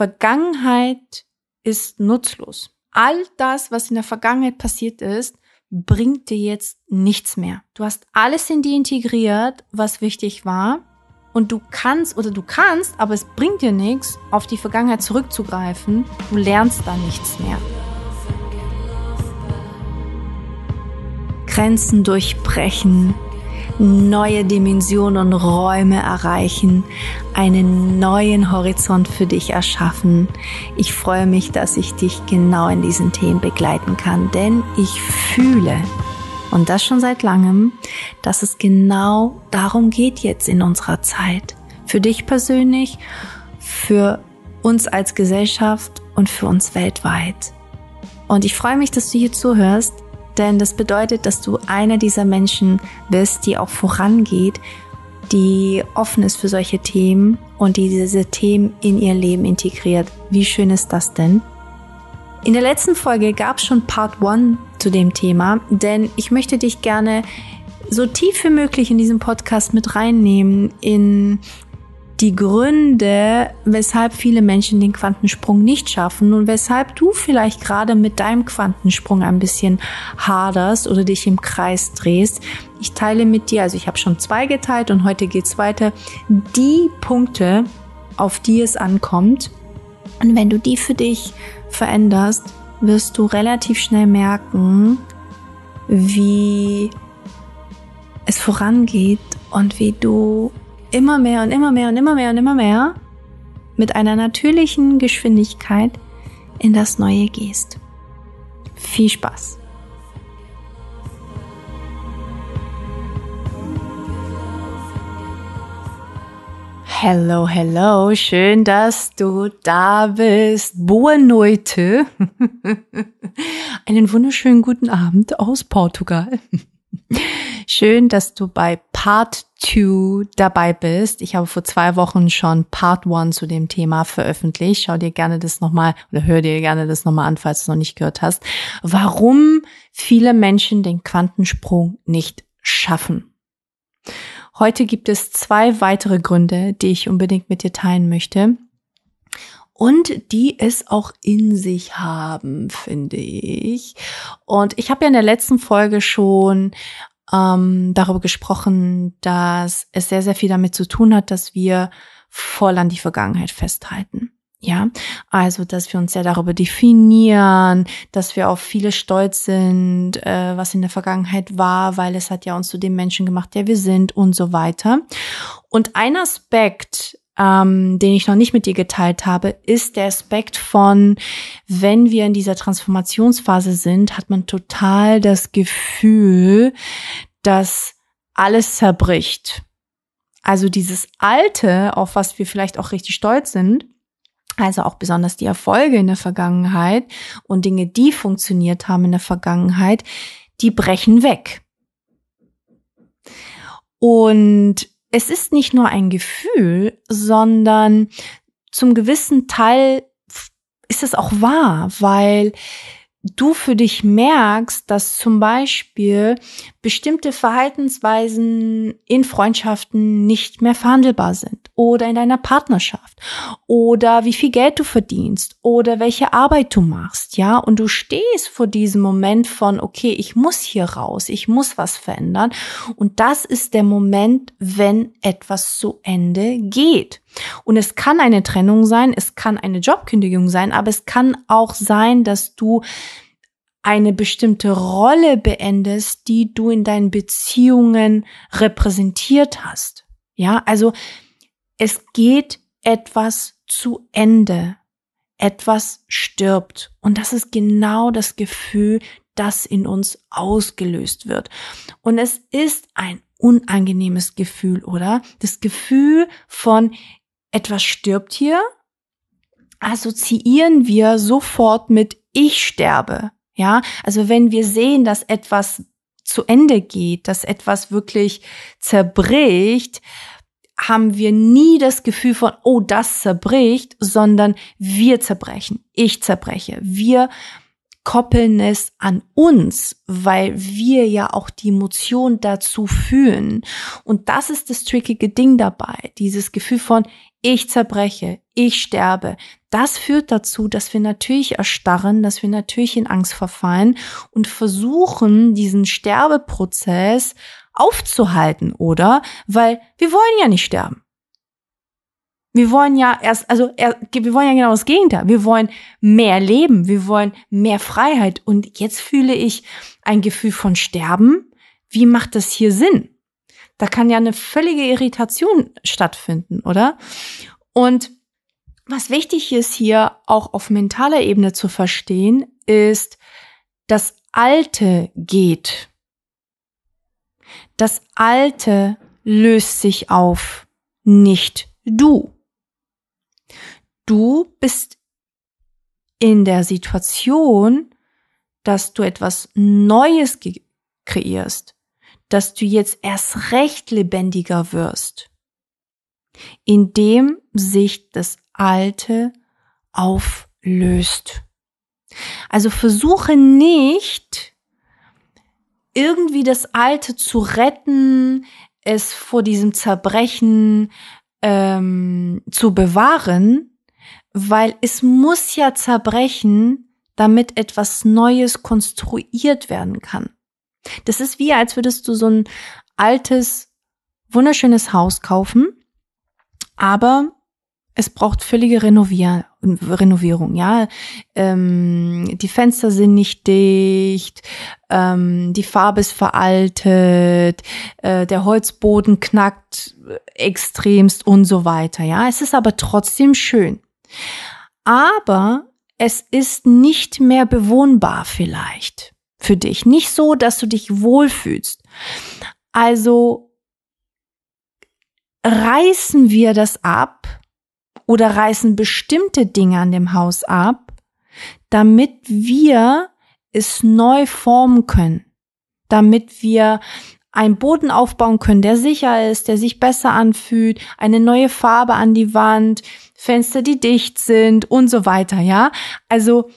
Vergangenheit ist nutzlos. All das, was in der Vergangenheit passiert ist, bringt dir jetzt nichts mehr. Du hast alles in dir integriert, was wichtig war. Und du kannst oder du kannst, aber es bringt dir nichts, auf die Vergangenheit zurückzugreifen. Du lernst da nichts mehr. Grenzen durchbrechen, neue Dimensionen und Räume erreichen, einen neuen Horizont für dich erschaffen. Ich freue mich, dass ich dich genau in diesen Themen begleiten kann, denn ich fühle, und das schon seit langem, dass es genau darum geht jetzt in unserer Zeit. Für dich persönlich, für uns als Gesellschaft und für uns weltweit. Und ich freue mich, dass du hier zuhörst denn das bedeutet, dass du einer dieser Menschen bist, die auch vorangeht, die offen ist für solche Themen und die diese Themen in ihr Leben integriert. Wie schön ist das denn? In der letzten Folge gab es schon Part 1 zu dem Thema, denn ich möchte dich gerne so tief wie möglich in diesem Podcast mit reinnehmen in die Gründe, weshalb viele Menschen den Quantensprung nicht schaffen und weshalb du vielleicht gerade mit deinem Quantensprung ein bisschen haderst oder dich im Kreis drehst. Ich teile mit dir, also ich habe schon zwei geteilt und heute geht's weiter, die Punkte, auf die es ankommt. Und wenn du die für dich veränderst, wirst du relativ schnell merken, wie es vorangeht und wie du immer mehr und immer mehr und immer mehr und immer mehr mit einer natürlichen Geschwindigkeit in das Neue gehst. Viel Spaß! Hello, hello, schön, dass du da bist. Boa. Einen wunderschönen guten Abend aus Portugal. Schön, dass du bei Part 2 dabei bist. Ich habe vor zwei Wochen schon Part 1 zu dem Thema veröffentlicht. Schau dir gerne das nochmal oder hör dir gerne das nochmal an, falls du es noch nicht gehört hast. Warum viele Menschen den Quantensprung nicht schaffen. Heute gibt es zwei weitere Gründe, die ich unbedingt mit dir teilen möchte und die es auch in sich haben, finde ich. Und ich habe ja in der letzten Folge schon ähm, darüber gesprochen, dass es sehr, sehr viel damit zu tun hat, dass wir voll an die Vergangenheit festhalten. Ja, also, dass wir uns sehr darüber definieren, dass wir auf viele stolz sind, äh, was in der Vergangenheit war, weil es hat ja uns zu dem Menschen gemacht, der wir sind und so weiter. Und ein Aspekt, ähm, den ich noch nicht mit dir geteilt habe, ist der Aspekt von, wenn wir in dieser Transformationsphase sind, hat man total das Gefühl, dass alles zerbricht. Also dieses Alte, auf was wir vielleicht auch richtig stolz sind, also auch besonders die Erfolge in der Vergangenheit und Dinge, die funktioniert haben in der Vergangenheit, die brechen weg. Und es ist nicht nur ein Gefühl, sondern zum gewissen Teil ist es auch wahr, weil du für dich merkst, dass zum Beispiel bestimmte Verhaltensweisen in Freundschaften nicht mehr verhandelbar sind oder in deiner Partnerschaft oder wie viel Geld du verdienst oder welche Arbeit du machst, ja, und du stehst vor diesem Moment von, okay, ich muss hier raus, ich muss was verändern und das ist der Moment, wenn etwas zu Ende geht. Und es kann eine Trennung sein, es kann eine Jobkündigung sein, aber es kann auch sein, dass du eine bestimmte Rolle beendest, die du in deinen Beziehungen repräsentiert hast. Ja, also es geht etwas zu Ende. Etwas stirbt. Und das ist genau das Gefühl, das in uns ausgelöst wird. Und es ist ein unangenehmes Gefühl, oder? Das Gefühl von etwas stirbt hier, assoziieren wir sofort mit ich sterbe. Ja, also wenn wir sehen, dass etwas zu Ende geht, dass etwas wirklich zerbricht, haben wir nie das Gefühl von, oh, das zerbricht, sondern wir zerbrechen, ich zerbreche. Wir koppeln es an uns, weil wir ja auch die Emotion dazu fühlen. Und das ist das trickige Ding dabei, dieses Gefühl von, ich zerbreche, ich sterbe, das führt dazu, dass wir natürlich erstarren, dass wir natürlich in Angst verfallen und versuchen, diesen Sterbeprozess aufzuhalten, oder? Weil wir wollen ja nicht sterben. Wir wollen ja erst, also wir wollen ja genau das Gegenteil. Wir wollen mehr Leben, wir wollen mehr Freiheit. Und jetzt fühle ich ein Gefühl von Sterben. Wie macht das hier Sinn? Da kann ja eine völlige Irritation stattfinden, oder? Und was wichtig ist hier auch auf mentaler Ebene zu verstehen, ist, das Alte geht. Das Alte löst sich auf, nicht du. Du bist in der Situation, dass du etwas Neues kreierst, dass du jetzt erst recht lebendiger wirst, indem sich das Alte auflöst. Also versuche nicht, irgendwie das Alte zu retten, es vor diesem Zerbrechen ähm, zu bewahren, weil es muss ja zerbrechen, damit etwas Neues konstruiert werden kann. Das ist wie, als würdest du so ein altes, wunderschönes Haus kaufen, aber es braucht völlige Renovier Renovierung, ja. Ähm, die Fenster sind nicht dicht, ähm, die Farbe ist veraltet, äh, der Holzboden knackt extremst und so weiter, ja. Es ist aber trotzdem schön. Aber es ist nicht mehr bewohnbar vielleicht für dich. Nicht so, dass du dich wohlfühlst. Also reißen wir das ab oder reißen bestimmte Dinge an dem Haus ab, damit wir es neu formen können, damit wir einen Boden aufbauen können, der sicher ist, der sich besser anfühlt, eine neue Farbe an die Wand, Fenster, die dicht sind und so weiter, ja. Also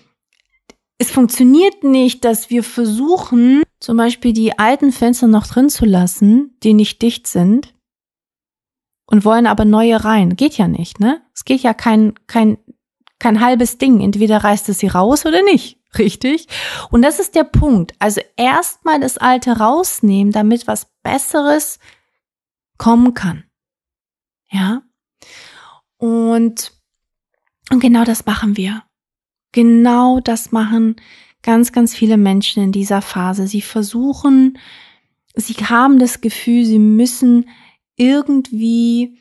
es funktioniert nicht, dass wir versuchen, zum Beispiel die alten Fenster noch drin zu lassen, die nicht dicht sind, und wollen aber neue rein. Geht ja nicht, ne? Es geht ja kein, kein, kein halbes Ding. Entweder reißt es sie raus oder nicht. Richtig? Und das ist der Punkt. Also erstmal das Alte rausnehmen, damit was Besseres kommen kann. Ja? Und, und genau das machen wir. Genau das machen ganz, ganz viele Menschen in dieser Phase. Sie versuchen, sie haben das Gefühl, sie müssen irgendwie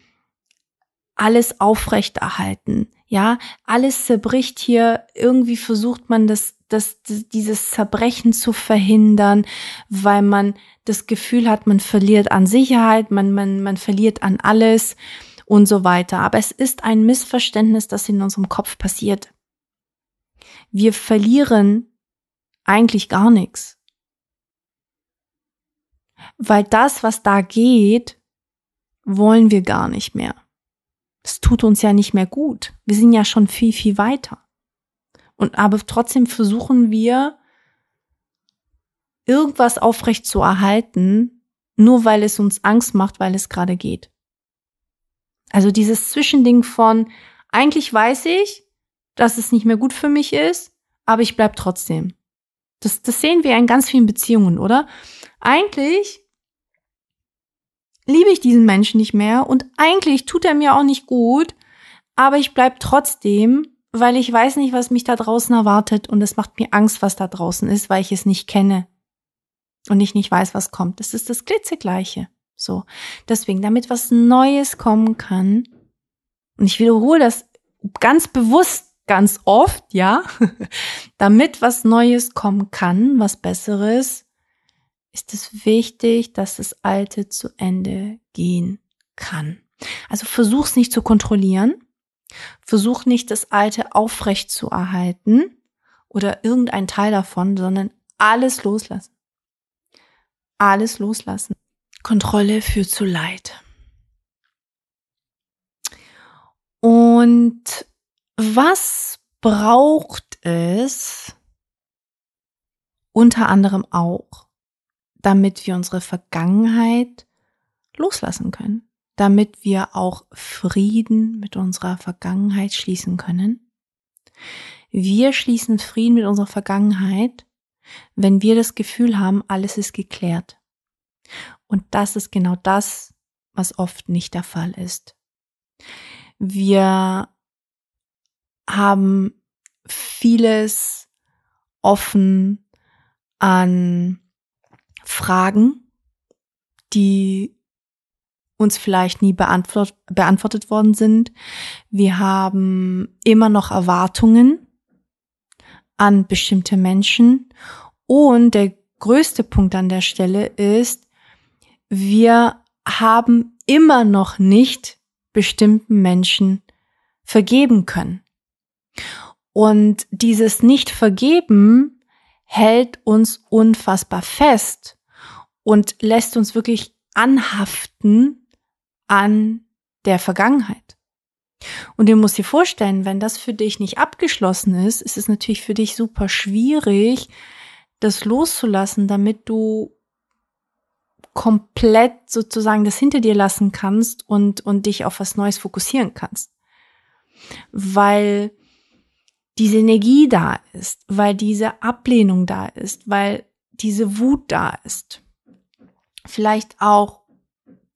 alles aufrechterhalten. Ja, alles zerbricht hier. Irgendwie versucht man das, das, dieses Zerbrechen zu verhindern, weil man das Gefühl hat, man verliert an Sicherheit, man, man, man verliert an alles und so weiter. Aber es ist ein Missverständnis, das in unserem Kopf passiert wir verlieren eigentlich gar nichts. Weil das, was da geht, wollen wir gar nicht mehr. Es tut uns ja nicht mehr gut. Wir sind ja schon viel, viel weiter. Und aber trotzdem versuchen wir, irgendwas aufrecht zu erhalten, nur weil es uns Angst macht, weil es gerade geht. Also dieses Zwischending von, eigentlich weiß ich, dass es nicht mehr gut für mich ist, aber ich bleib trotzdem. Das, das sehen wir in ganz vielen Beziehungen, oder? Eigentlich liebe ich diesen Menschen nicht mehr und eigentlich tut er mir auch nicht gut, aber ich bleib trotzdem, weil ich weiß nicht, was mich da draußen erwartet und es macht mir Angst, was da draußen ist, weil ich es nicht kenne und ich nicht weiß, was kommt. Das ist das klitzegleiche. So. Deswegen, damit was Neues kommen kann, und ich wiederhole das ganz bewusst ganz oft, ja, damit was Neues kommen kann, was Besseres, ist es wichtig, dass das Alte zu Ende gehen kann. Also versuch's nicht zu kontrollieren, versuch nicht das Alte aufrecht zu erhalten oder irgendein Teil davon, sondern alles loslassen. Alles loslassen. Kontrolle führt zu Leid. Und was braucht es unter anderem auch, damit wir unsere Vergangenheit loslassen können? damit wir auch Frieden mit unserer Vergangenheit schließen können. Wir schließen Frieden mit unserer Vergangenheit, wenn wir das Gefühl haben, alles ist geklärt. Und das ist genau das, was oft nicht der Fall ist. Wir haben vieles offen an Fragen, die uns vielleicht nie beantwort beantwortet worden sind. Wir haben immer noch Erwartungen an bestimmte Menschen. Und der größte Punkt an der Stelle ist, wir haben immer noch nicht bestimmten Menschen vergeben können. Und dieses Nicht-Vergeben hält uns unfassbar fest und lässt uns wirklich anhaften an der Vergangenheit. Und du musst dir vorstellen, wenn das für dich nicht abgeschlossen ist, ist es natürlich für dich super schwierig, das loszulassen, damit du komplett sozusagen das hinter dir lassen kannst und, und dich auf was Neues fokussieren kannst. Weil diese Energie da ist, weil diese Ablehnung da ist, weil diese Wut da ist. Vielleicht auch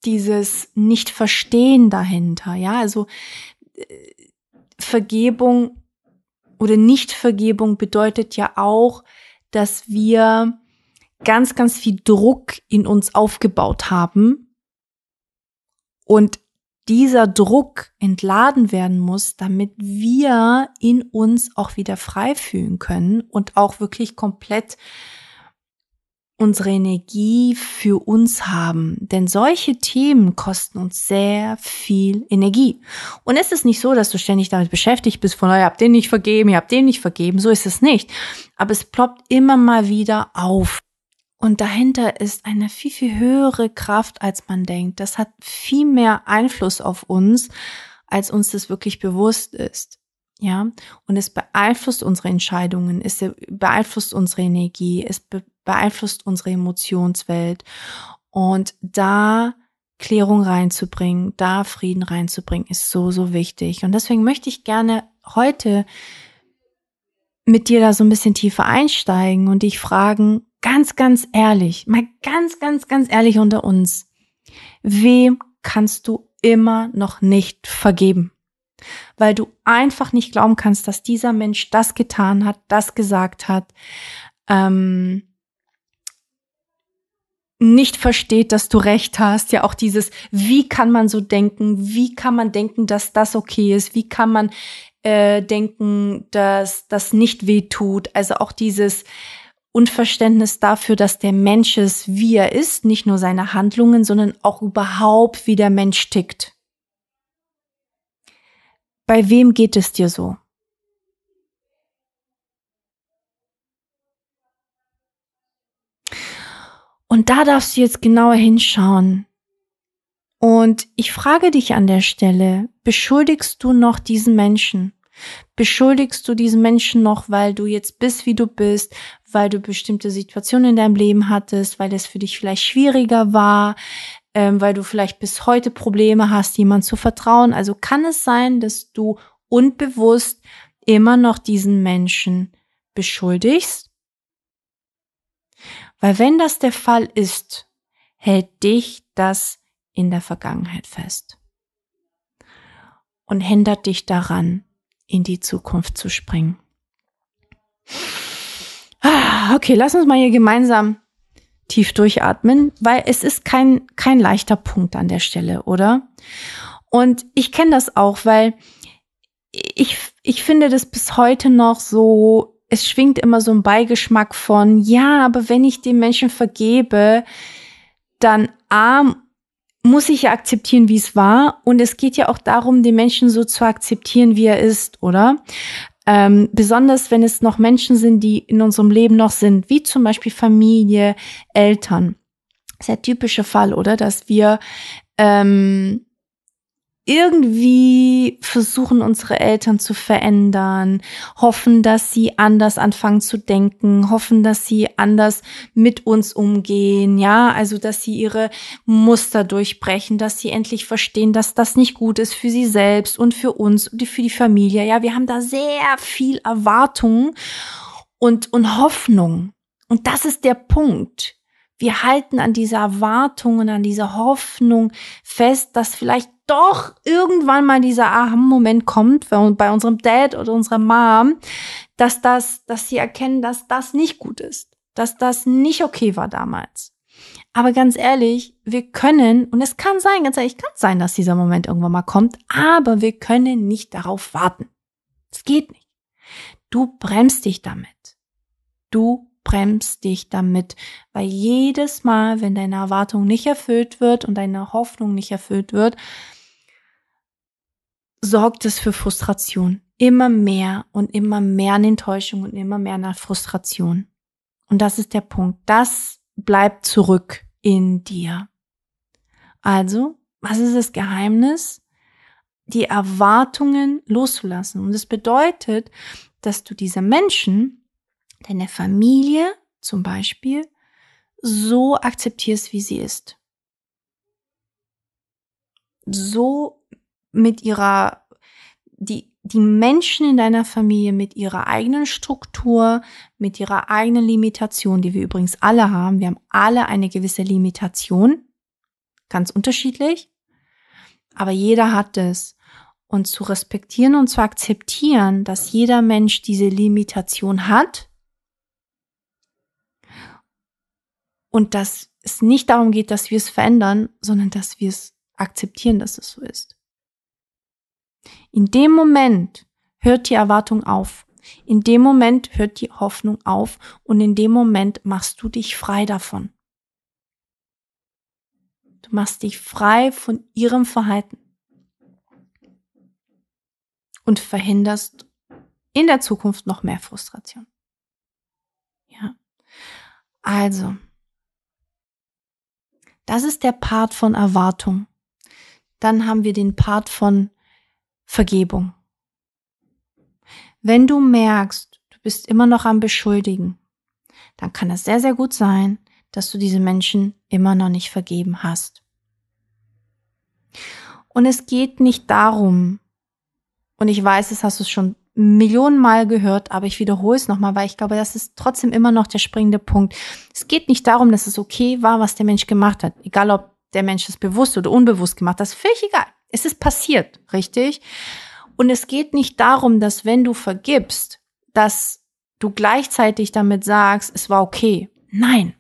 dieses Nicht-Verstehen dahinter, ja, also Vergebung oder Nichtvergebung bedeutet ja auch, dass wir ganz, ganz viel Druck in uns aufgebaut haben und dieser Druck entladen werden muss, damit wir in uns auch wieder frei fühlen können und auch wirklich komplett unsere Energie für uns haben. Denn solche Themen kosten uns sehr viel Energie. Und es ist nicht so, dass du ständig damit beschäftigt bist, von, ihr habt den nicht vergeben, ihr habt den nicht vergeben. So ist es nicht. Aber es ploppt immer mal wieder auf. Und dahinter ist eine viel, viel höhere Kraft, als man denkt. Das hat viel mehr Einfluss auf uns, als uns das wirklich bewusst ist. Ja, und es beeinflusst unsere Entscheidungen, es beeinflusst unsere Energie, es be beeinflusst unsere Emotionswelt. Und da Klärung reinzubringen, da Frieden reinzubringen, ist so, so wichtig. Und deswegen möchte ich gerne heute mit dir da so ein bisschen tiefer einsteigen und dich fragen, ganz, ganz ehrlich, mal ganz, ganz, ganz ehrlich unter uns, wem kannst du immer noch nicht vergeben? weil du einfach nicht glauben kannst, dass dieser Mensch das getan hat, das gesagt hat, ähm, nicht versteht, dass du recht hast. Ja, auch dieses, wie kann man so denken? Wie kann man denken, dass das okay ist? Wie kann man äh, denken, dass das nicht weh tut? Also auch dieses Unverständnis dafür, dass der Mensch ist, wie er ist, nicht nur seine Handlungen, sondern auch überhaupt, wie der Mensch tickt. Bei wem geht es dir so? Und da darfst du jetzt genauer hinschauen. Und ich frage dich an der Stelle, beschuldigst du noch diesen Menschen? Beschuldigst du diesen Menschen noch, weil du jetzt bist, wie du bist, weil du bestimmte Situationen in deinem Leben hattest, weil es für dich vielleicht schwieriger war, ähm, weil du vielleicht bis heute Probleme hast, jemand zu vertrauen. Also kann es sein, dass du unbewusst immer noch diesen Menschen beschuldigst? Weil wenn das der Fall ist, hält dich das in der Vergangenheit fest und hindert dich daran, in die Zukunft zu springen. Ah, okay, lass uns mal hier gemeinsam tief durchatmen, weil es ist kein, kein leichter Punkt an der Stelle, oder? Und ich kenne das auch, weil ich, ich finde das bis heute noch so, es schwingt immer so ein Beigeschmack von, ja, aber wenn ich dem Menschen vergebe, dann A, muss ich ja akzeptieren, wie es war. Und es geht ja auch darum, den Menschen so zu akzeptieren, wie er ist, oder? Ähm, besonders wenn es noch Menschen sind, die in unserem Leben noch sind, wie zum Beispiel Familie, Eltern. Sehr typischer Fall, oder? Dass wir ähm, irgendwie versuchen unsere Eltern zu verändern, hoffen, dass sie anders anfangen zu denken, hoffen, dass sie anders mit uns umgehen, ja, also dass sie ihre Muster durchbrechen, dass sie endlich verstehen, dass das nicht gut ist für sie selbst und für uns und für die Familie. Ja, wir haben da sehr viel Erwartung und, und Hoffnung. Und das ist der Punkt. Wir halten an dieser Erwartung und an dieser Hoffnung fest, dass vielleicht doch irgendwann mal dieser Aha-Moment kommt bei unserem Dad oder unserer Mom, dass das, dass sie erkennen, dass das nicht gut ist, dass das nicht okay war damals. Aber ganz ehrlich, wir können, und es kann sein, ganz ehrlich, kann sein, dass dieser Moment irgendwann mal kommt, aber wir können nicht darauf warten. Es geht nicht. Du bremst dich damit. Du bremst dich damit, weil jedes Mal, wenn deine Erwartung nicht erfüllt wird und deine Hoffnung nicht erfüllt wird, sorgt es für Frustration. Immer mehr und immer mehr an Enttäuschung und immer mehr nach Frustration. Und das ist der Punkt. Das bleibt zurück in dir. Also, was ist das Geheimnis? Die Erwartungen loszulassen. Und das bedeutet, dass du diese Menschen, deine Familie zum Beispiel, so akzeptierst, wie sie ist. So mit ihrer, die, die Menschen in deiner Familie mit ihrer eigenen Struktur, mit ihrer eigenen Limitation, die wir übrigens alle haben. Wir haben alle eine gewisse Limitation. Ganz unterschiedlich. Aber jeder hat es. Und zu respektieren und zu akzeptieren, dass jeder Mensch diese Limitation hat. Und dass es nicht darum geht, dass wir es verändern, sondern dass wir es akzeptieren, dass es so ist. In dem Moment hört die Erwartung auf. In dem Moment hört die Hoffnung auf und in dem Moment machst du dich frei davon. Du machst dich frei von ihrem Verhalten und verhinderst in der Zukunft noch mehr Frustration. Ja. Also, das ist der Part von Erwartung. Dann haben wir den Part von Vergebung. Wenn du merkst, du bist immer noch am Beschuldigen, dann kann es sehr, sehr gut sein, dass du diese Menschen immer noch nicht vergeben hast. Und es geht nicht darum, und ich weiß, das hast du schon Millionen Mal gehört, aber ich wiederhole es nochmal, weil ich glaube, das ist trotzdem immer noch der springende Punkt. Es geht nicht darum, dass es okay war, was der Mensch gemacht hat. Egal, ob der Mensch es bewusst oder unbewusst gemacht hat, das ist völlig egal. Es ist passiert, richtig? Und es geht nicht darum, dass wenn du vergibst, dass du gleichzeitig damit sagst, es war okay. Nein,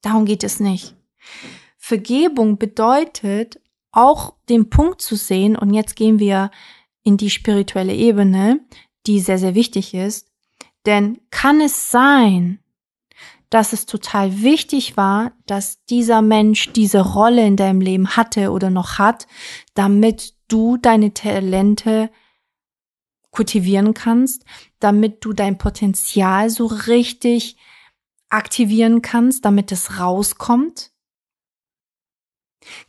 darum geht es nicht. Vergebung bedeutet auch den Punkt zu sehen, und jetzt gehen wir in die spirituelle Ebene, die sehr, sehr wichtig ist. Denn kann es sein, dass es total wichtig war, dass dieser Mensch diese Rolle in deinem Leben hatte oder noch hat, damit du deine Talente kultivieren kannst, damit du dein Potenzial so richtig aktivieren kannst, damit es rauskommt?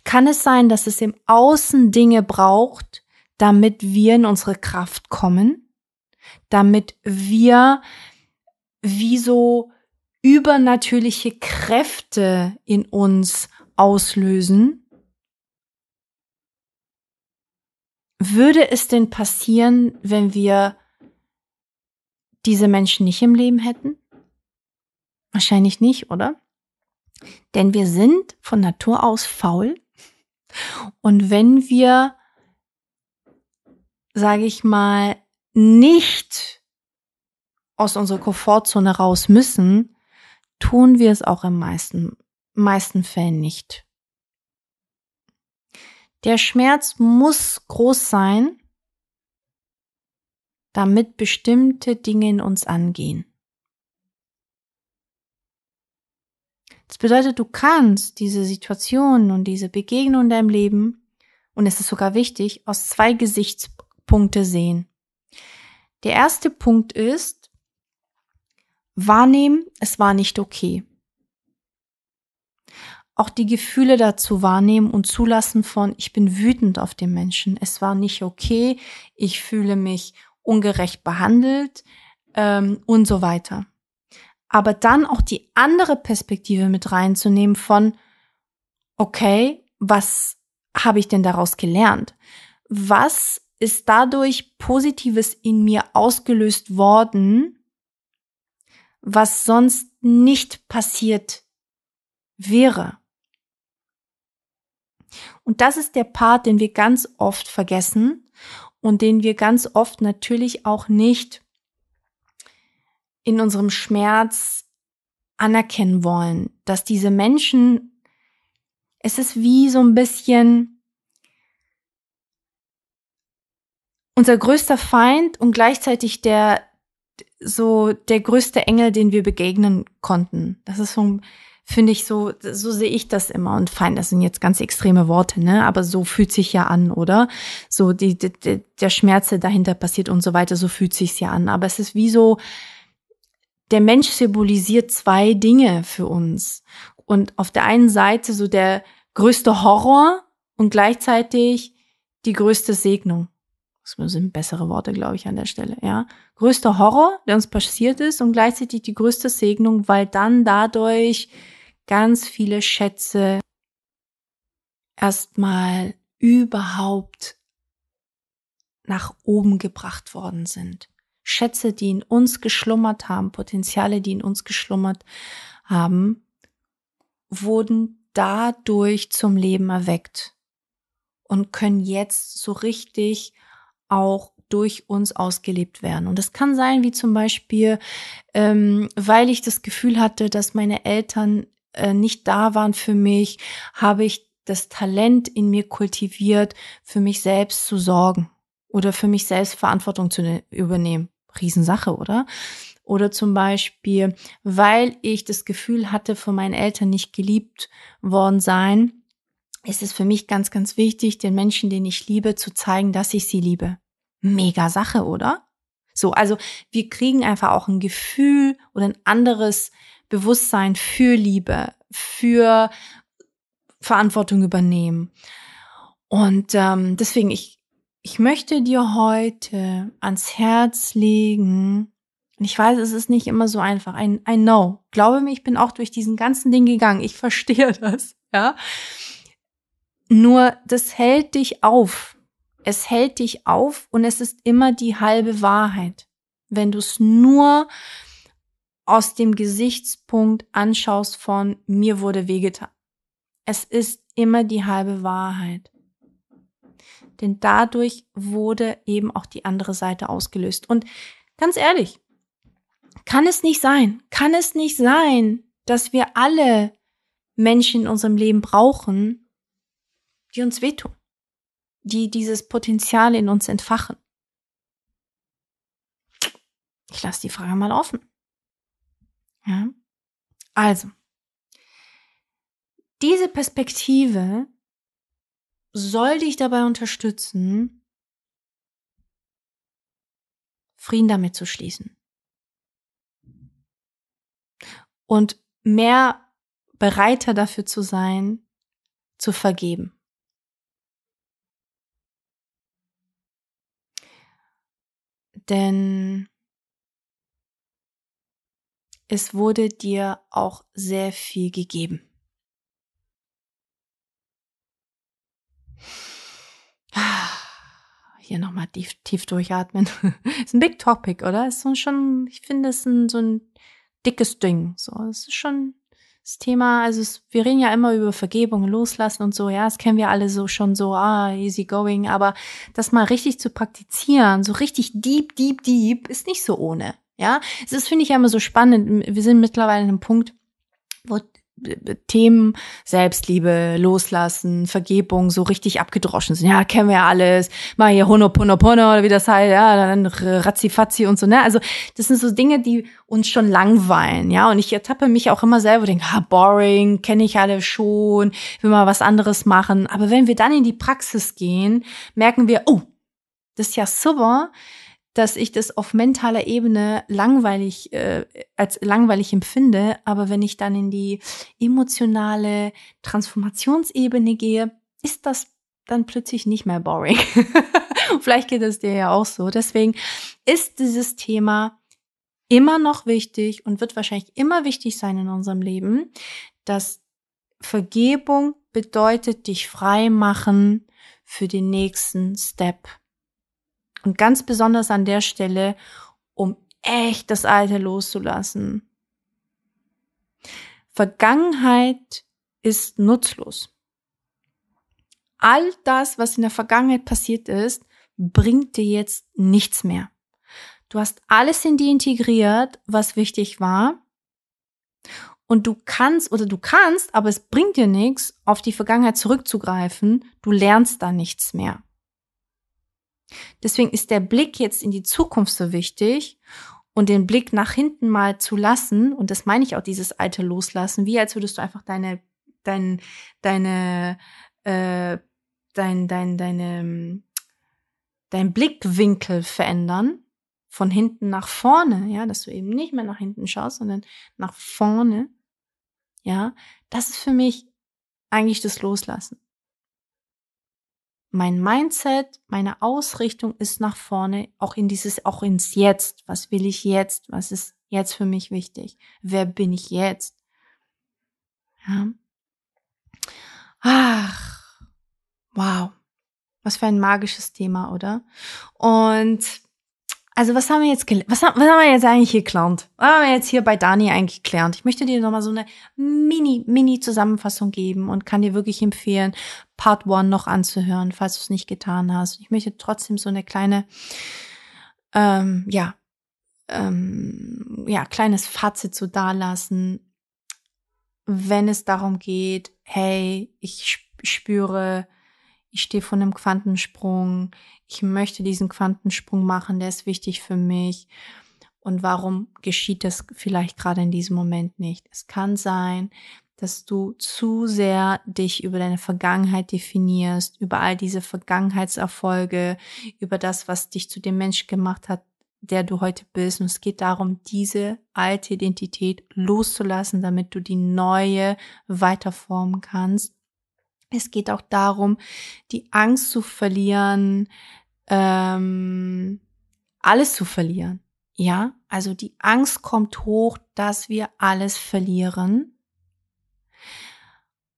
Kann es sein, dass es im Außen Dinge braucht, damit wir in unsere Kraft kommen, damit wir wie so übernatürliche Kräfte in uns auslösen, würde es denn passieren, wenn wir diese Menschen nicht im Leben hätten? Wahrscheinlich nicht, oder? Denn wir sind von Natur aus faul. Und wenn wir, sage ich mal, nicht aus unserer Komfortzone raus müssen, tun wir es auch im meisten, meisten Fällen nicht. Der Schmerz muss groß sein, damit bestimmte Dinge in uns angehen. Das bedeutet, du kannst diese Situation und diese Begegnung in deinem Leben, und es ist sogar wichtig, aus zwei Gesichtspunkte sehen. Der erste Punkt ist, wahrnehmen, es war nicht okay. auch die Gefühle dazu wahrnehmen und zulassen von, ich bin wütend auf den Menschen. Es war nicht okay. Ich fühle mich ungerecht behandelt ähm, und so weiter. Aber dann auch die andere Perspektive mit reinzunehmen von, okay, was habe ich denn daraus gelernt? Was ist dadurch Positives in mir ausgelöst worden, was sonst nicht passiert wäre? Und das ist der Part, den wir ganz oft vergessen und den wir ganz oft natürlich auch nicht in unserem Schmerz anerkennen wollen, dass diese Menschen, es ist wie so ein bisschen unser größter Feind und gleichzeitig der, so der größte Engel, den wir begegnen konnten. Das ist so, finde ich so, so sehe ich das immer. Und fein, das sind jetzt ganz extreme Worte, ne? Aber so fühlt sich ja an, oder? So die, die der Schmerz, der dahinter passiert und so weiter, so fühlt sich's ja an. Aber es ist wie so, der Mensch symbolisiert zwei Dinge für uns. Und auf der einen Seite so der größte Horror und gleichzeitig die größte Segnung. Das sind bessere Worte, glaube ich, an der Stelle, ja. Größter Horror, der uns passiert ist und gleichzeitig die größte Segnung, weil dann dadurch ganz viele Schätze erstmal überhaupt nach oben gebracht worden sind. Schätze, die in uns geschlummert haben, Potenziale, die in uns geschlummert haben, wurden dadurch zum Leben erweckt und können jetzt so richtig auch durch uns ausgelebt werden. Und das kann sein, wie zum Beispiel, ähm, weil ich das Gefühl hatte, dass meine Eltern äh, nicht da waren für mich, habe ich das Talent in mir kultiviert, für mich selbst zu sorgen oder für mich selbst Verantwortung zu ne-, übernehmen. Riesensache, oder? Oder zum Beispiel, weil ich das Gefühl hatte, von meinen Eltern nicht geliebt worden sein, ist es für mich ganz, ganz wichtig, den Menschen, den ich liebe, zu zeigen, dass ich sie liebe. Mega Sache, oder? So, also wir kriegen einfach auch ein Gefühl oder ein anderes Bewusstsein für Liebe, für Verantwortung übernehmen. Und ähm, deswegen, ich, ich möchte dir heute ans Herz legen, und ich weiß, es ist nicht immer so einfach. I, I know. Glaube mir, ich bin auch durch diesen ganzen Ding gegangen. Ich verstehe das, ja. Nur, das hält dich auf. Es hält dich auf und es ist immer die halbe Wahrheit. Wenn du es nur aus dem Gesichtspunkt anschaust von mir wurde wehgetan. Es ist immer die halbe Wahrheit denn dadurch wurde eben auch die andere Seite ausgelöst. Und ganz ehrlich, kann es nicht sein, kann es nicht sein, dass wir alle Menschen in unserem Leben brauchen, die uns wehtun, die dieses Potenzial in uns entfachen. Ich lasse die Frage mal offen. Ja? Also, diese Perspektive soll dich dabei unterstützen, Frieden damit zu schließen. Und mehr bereiter dafür zu sein, zu vergeben. Denn es wurde dir auch sehr viel gegeben. Hier nochmal tief, tief durchatmen. ist ein Big Topic, oder? Ist schon, ich finde es ein, so ein dickes Ding. So, es ist schon das Thema, also es, wir reden ja immer über Vergebung, Loslassen und so, ja, das kennen wir alle so schon so, ah, easy going, aber das mal richtig zu praktizieren, so richtig deep, deep, deep, ist nicht so ohne, ja. Es ist, finde ich, ja immer so spannend. Wir sind mittlerweile an einem Punkt, wo Themen Selbstliebe, Loslassen, Vergebung so richtig abgedroschen sind. Ja, kennen wir ja alles. Mal hier Honoponopono oder wie das heißt, ja, dann Razzifatzi und so, ne? Also, das sind so Dinge, die uns schon langweilen, ja? Und ich ertappe mich auch immer selber, denke, ah, boring, kenne ich alle schon, will mal was anderes machen. Aber wenn wir dann in die Praxis gehen, merken wir, oh, das ist ja super. Dass ich das auf mentaler Ebene langweilig äh, als langweilig empfinde, aber wenn ich dann in die emotionale Transformationsebene gehe, ist das dann plötzlich nicht mehr boring. Vielleicht geht es dir ja auch so. Deswegen ist dieses Thema immer noch wichtig und wird wahrscheinlich immer wichtig sein in unserem Leben, dass Vergebung bedeutet dich frei machen für den nächsten Step. Und ganz besonders an der Stelle, um echt das Alte loszulassen. Vergangenheit ist nutzlos. All das, was in der Vergangenheit passiert ist, bringt dir jetzt nichts mehr. Du hast alles in dir integriert, was wichtig war. Und du kannst oder du kannst, aber es bringt dir nichts, auf die Vergangenheit zurückzugreifen. Du lernst da nichts mehr. Deswegen ist der Blick jetzt in die Zukunft so wichtig und den Blick nach hinten mal zu lassen. Und das meine ich auch, dieses alte Loslassen, wie als würdest du einfach deine, dein, deine, äh, dein, dein, deine, dein Blickwinkel verändern von hinten nach vorne, ja, dass du eben nicht mehr nach hinten schaust, sondern nach vorne, ja, das ist für mich eigentlich das Loslassen. Mein Mindset, meine Ausrichtung ist nach vorne, auch in dieses, auch ins Jetzt. Was will ich jetzt? Was ist jetzt für mich wichtig? Wer bin ich jetzt? Ja. Ach, wow. Was für ein magisches Thema, oder? Und also was haben wir jetzt was, was haben wir jetzt eigentlich gelernt? Was haben wir jetzt hier bei Dani eigentlich gelernt? Ich möchte dir nochmal so eine mini, mini Zusammenfassung geben und kann dir wirklich empfehlen, Part One noch anzuhören, falls du es nicht getan hast. Ich möchte trotzdem so eine kleine, ähm, ja, ähm, ja, kleines Fazit so dalassen, wenn es darum geht, hey, ich spüre, ich stehe vor einem Quantensprung, ich möchte diesen Quantensprung machen, der ist wichtig für mich. Und warum geschieht das vielleicht gerade in diesem Moment nicht? Es kann sein, dass du zu sehr dich über deine Vergangenheit definierst, über all diese Vergangenheitserfolge, über das, was dich zu dem Mensch gemacht hat, der du heute bist. Und es geht darum, diese alte Identität loszulassen, damit du die neue weiterformen kannst. Es geht auch darum, die Angst zu verlieren, ähm, alles zu verlieren. Ja, also die Angst kommt hoch, dass wir alles verlieren.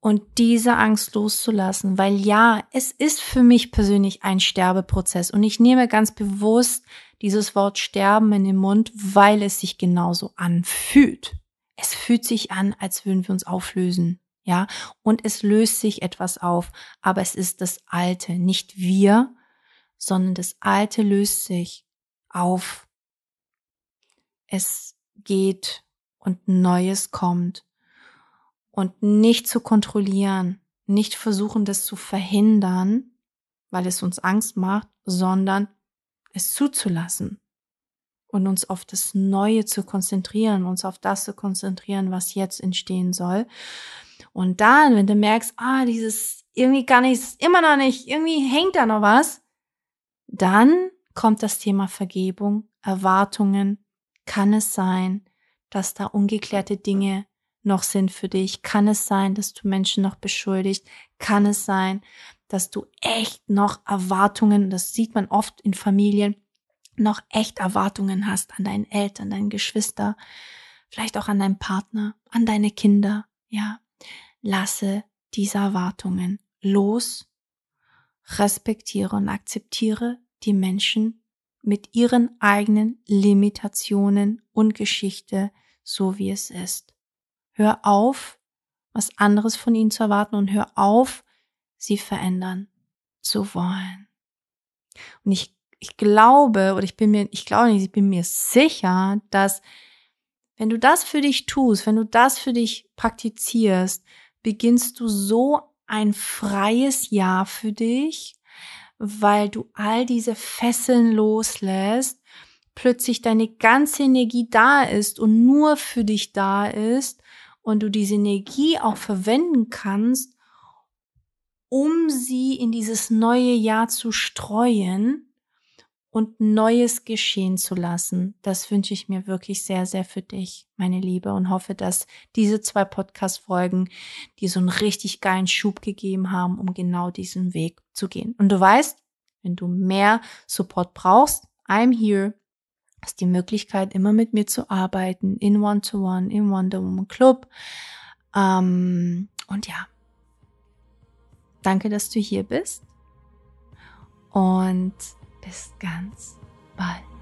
Und diese Angst loszulassen, weil ja, es ist für mich persönlich ein Sterbeprozess und ich nehme ganz bewusst dieses Wort Sterben in den Mund, weil es sich genauso anfühlt. Es fühlt sich an, als würden wir uns auflösen ja, und es löst sich etwas auf, aber es ist das Alte, nicht wir, sondern das Alte löst sich auf. Es geht und Neues kommt und nicht zu kontrollieren, nicht versuchen, das zu verhindern, weil es uns Angst macht, sondern es zuzulassen und uns auf das Neue zu konzentrieren, uns auf das zu konzentrieren, was jetzt entstehen soll. Und dann, wenn du merkst, ah, dieses irgendwie gar nicht, immer noch nicht, irgendwie hängt da noch was, dann kommt das Thema Vergebung, Erwartungen. Kann es sein, dass da ungeklärte Dinge noch sind für dich? Kann es sein, dass du Menschen noch beschuldigst? Kann es sein, dass du echt noch Erwartungen, das sieht man oft in Familien, noch echt Erwartungen hast an deinen Eltern, deinen Geschwister, vielleicht auch an deinen Partner, an deine Kinder, ja? lasse diese Erwartungen los, respektiere und akzeptiere die Menschen mit ihren eigenen Limitationen und Geschichte, so wie es ist. Hör auf, was anderes von ihnen zu erwarten und hör auf, sie verändern zu wollen. Und ich, ich glaube, oder ich bin mir, ich glaube nicht, ich bin mir sicher, dass wenn du das für dich tust, wenn du das für dich praktizierst, beginnst du so ein freies Jahr für dich, weil du all diese Fesseln loslässt, plötzlich deine ganze Energie da ist und nur für dich da ist und du diese Energie auch verwenden kannst, um sie in dieses neue Jahr zu streuen und Neues geschehen zu lassen. Das wünsche ich mir wirklich sehr, sehr für dich, meine Liebe, und hoffe, dass diese zwei Podcast-Folgen dir so einen richtig geilen Schub gegeben haben, um genau diesen Weg zu gehen. Und du weißt, wenn du mehr Support brauchst, I'm here. Hast die Möglichkeit, immer mit mir zu arbeiten, in One-to-One, -One, im Wonder Woman Club. Ähm, und ja, danke, dass du hier bist. Und bis ganz bald.